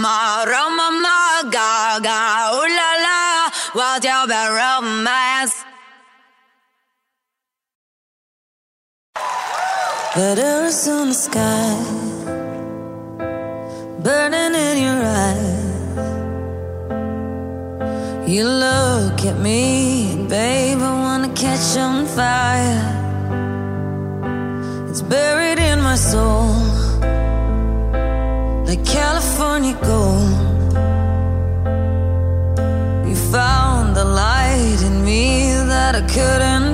mama, ramama, gaga, ooh la la, what's your romance? Letters on the sky, burning in your eyes. You look at me, babe, I wanna catch on fire. It's buried in my soul. we go. Found the light in me that I couldn't.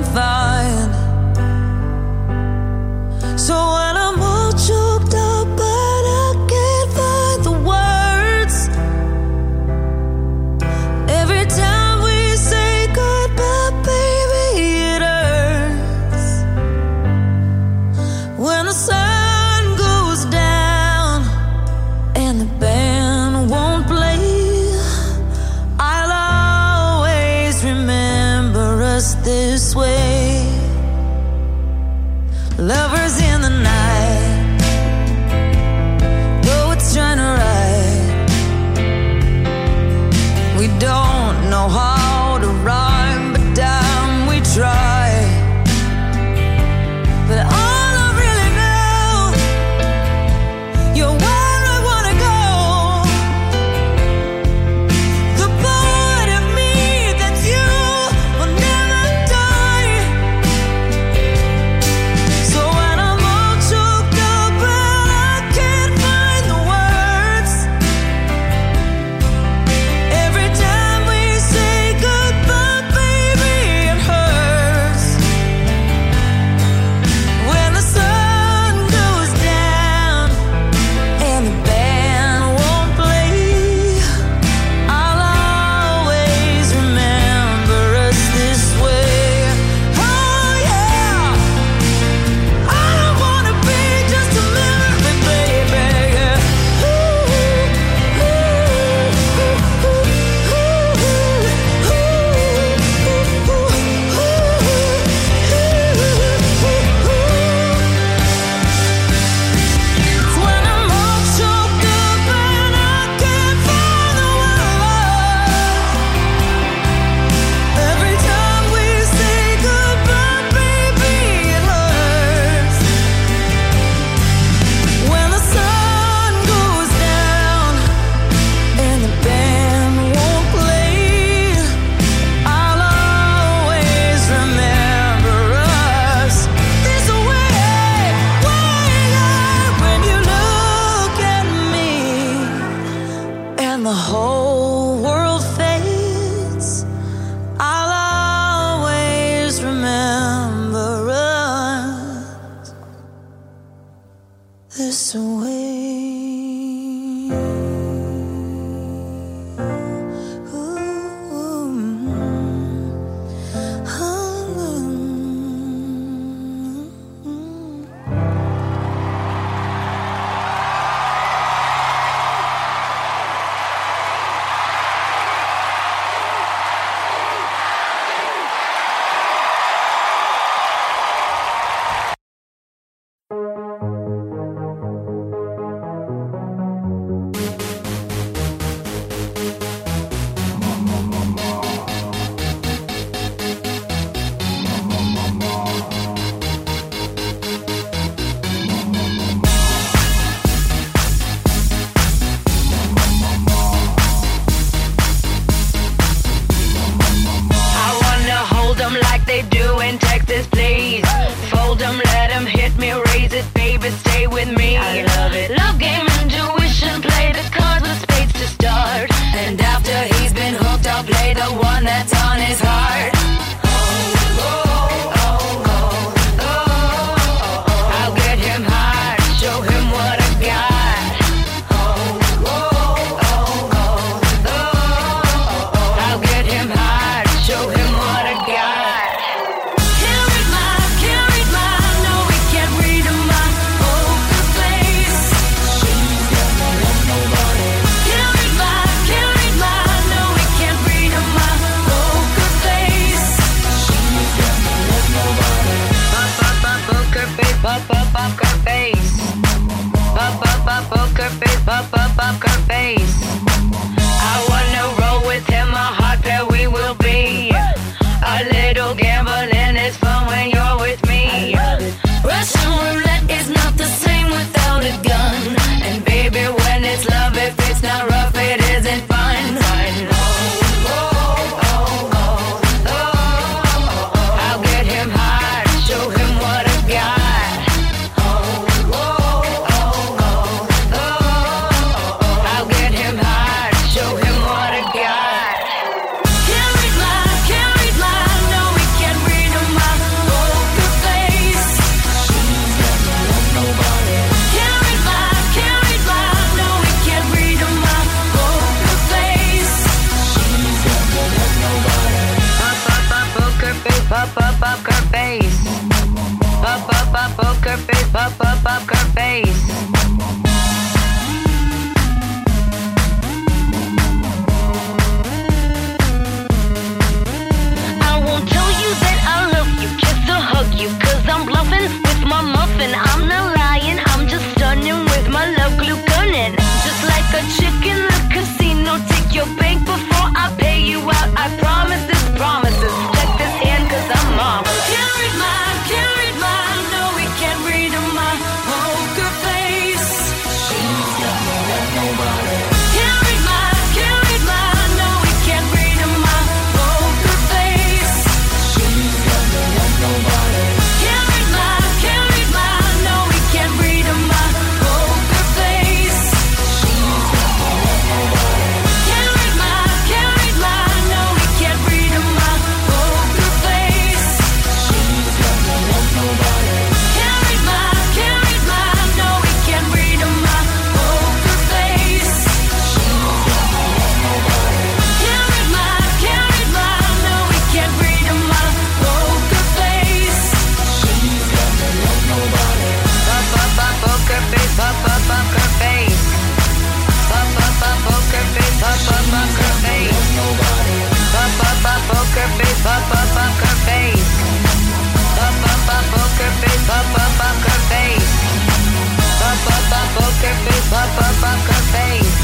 poker face, pop, pop, poker face.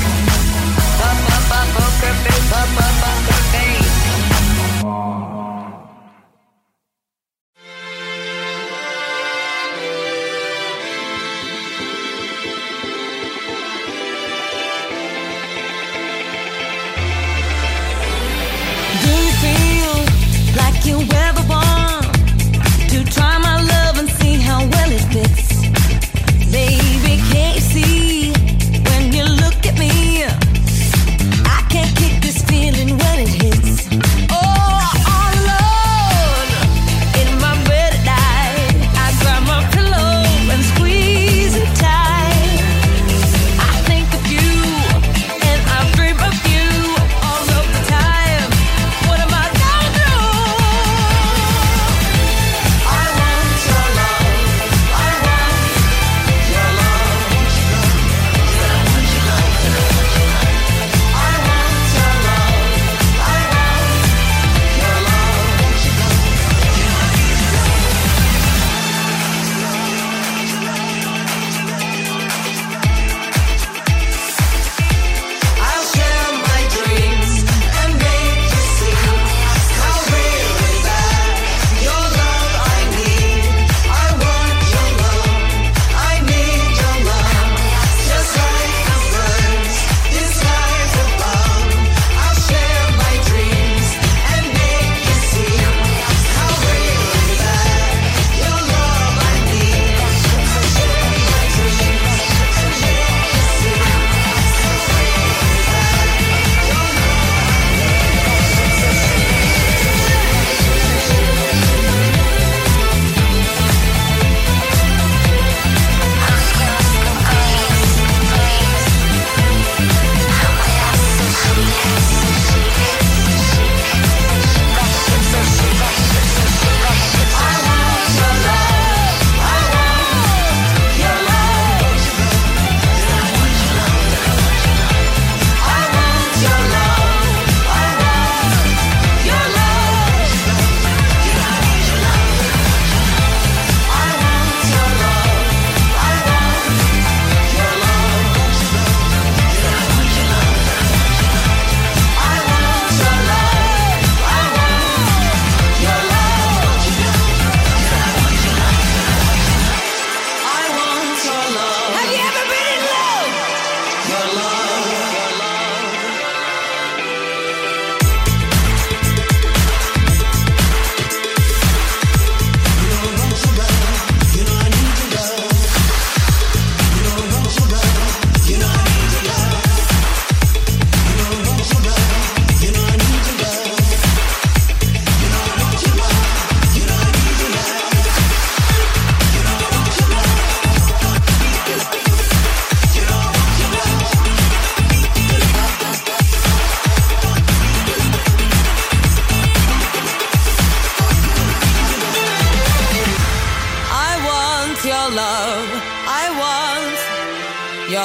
Pop, pop, pop, poker face, pop, pop.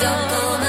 You taste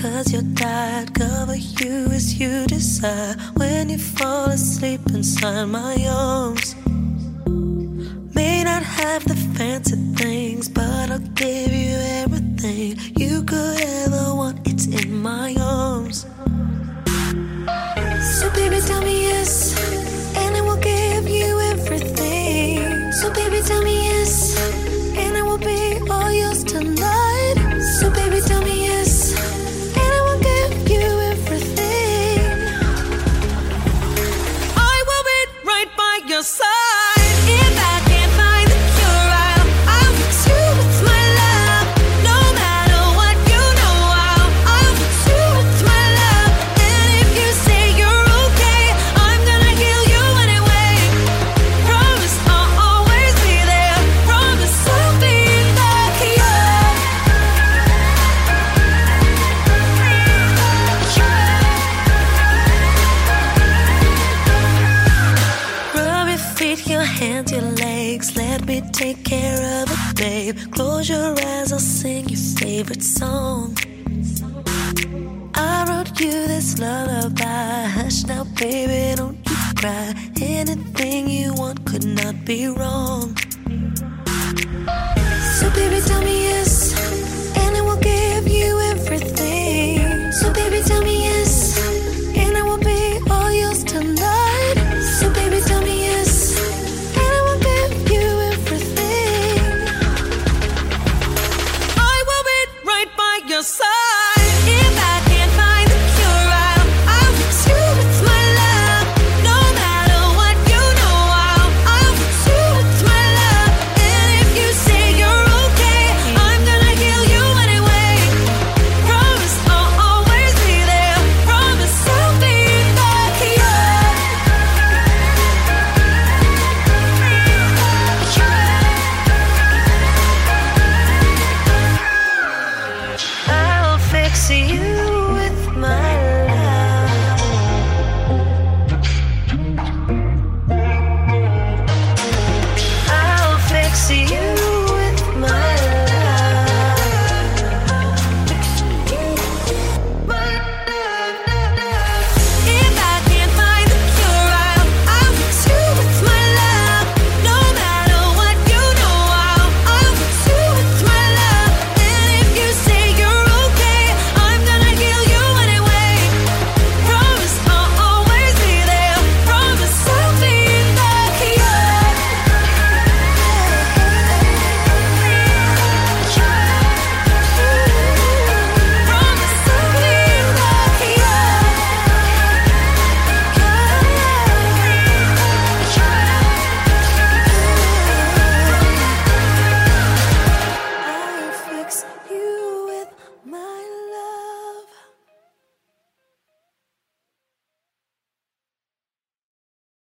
Cause you're tired, cover you as you desire. When you fall asleep inside my arms, may not have the fancy things, but I'll give you everything you could ever want. It's in my arms. So, baby, tell me yes, and I will give you everything. So, baby, tell me yes, and I will be all yours tonight.